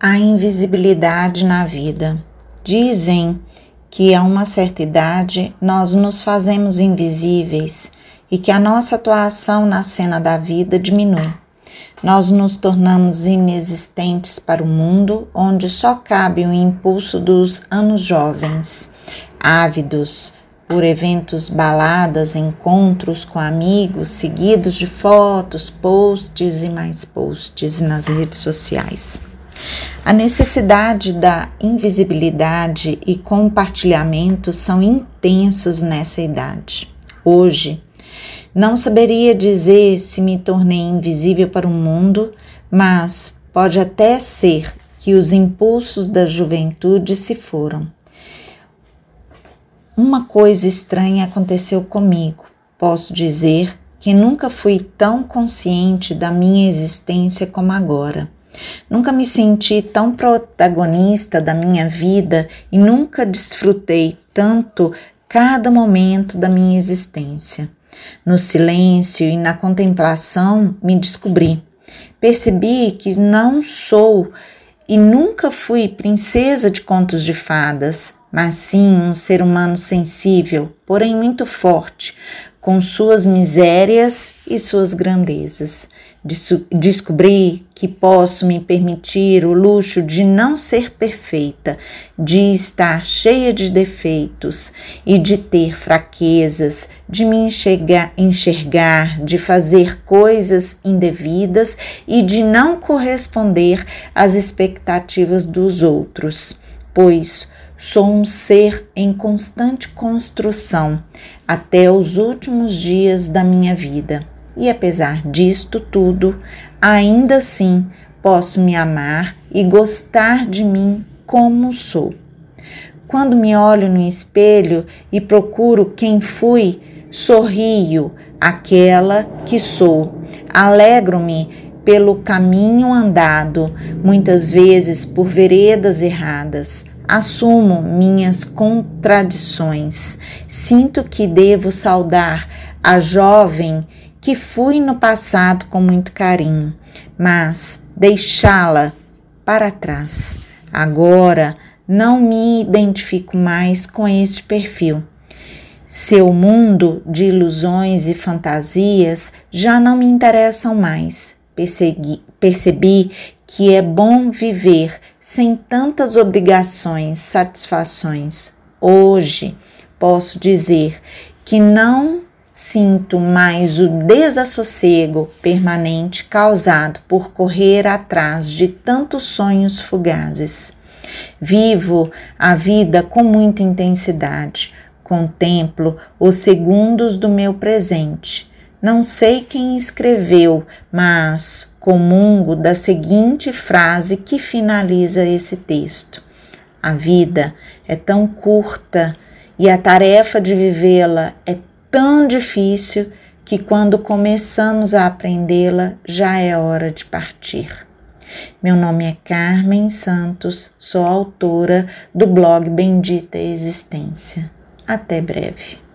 a invisibilidade na vida. Dizem que a uma certa idade nós nos fazemos invisíveis e que a nossa atuação na cena da vida diminui. Nós nos tornamos inexistentes para o mundo onde só cabe o impulso dos anos jovens, ávidos por eventos, baladas, encontros com amigos, seguidos de fotos, posts e mais posts nas redes sociais. A necessidade da invisibilidade e compartilhamento são intensos nessa idade. Hoje, não saberia dizer se me tornei invisível para o mundo, mas pode até ser que os impulsos da juventude se foram. Uma coisa estranha aconteceu comigo. Posso dizer que nunca fui tão consciente da minha existência como agora. Nunca me senti tão protagonista da minha vida e nunca desfrutei tanto cada momento da minha existência. No silêncio e na contemplação me descobri. Percebi que não sou e nunca fui princesa de contos de fadas, mas sim um ser humano sensível, porém muito forte, com suas misérias e suas grandezas. Descobri que posso me permitir o luxo de não ser perfeita, de estar cheia de defeitos e de ter fraquezas, de me enxergar, enxergar, de fazer coisas indevidas e de não corresponder às expectativas dos outros, pois Sou um ser em constante construção até os últimos dias da minha vida. E apesar disto tudo, ainda assim posso me amar e gostar de mim como sou. Quando me olho no espelho e procuro quem fui, sorrio aquela que sou. Alegro-me pelo caminho andado, muitas vezes por veredas erradas. Assumo minhas contradições. Sinto que devo saudar a jovem que fui no passado com muito carinho, mas deixá-la para trás. Agora não me identifico mais com este perfil. Seu mundo de ilusões e fantasias já não me interessam mais. Persegui, percebi que é bom viver sem tantas obrigações, satisfações. Hoje posso dizer que não sinto mais o desassossego permanente causado por correr atrás de tantos sonhos fugazes. Vivo a vida com muita intensidade, contemplo os segundos do meu presente não sei quem escreveu, mas comungo da seguinte frase que finaliza esse texto: A vida é tão curta e a tarefa de vivê-la é tão difícil que quando começamos a aprendê-la já é hora de partir. Meu nome é Carmen Santos, sou autora do blog Bendita Existência. Até breve.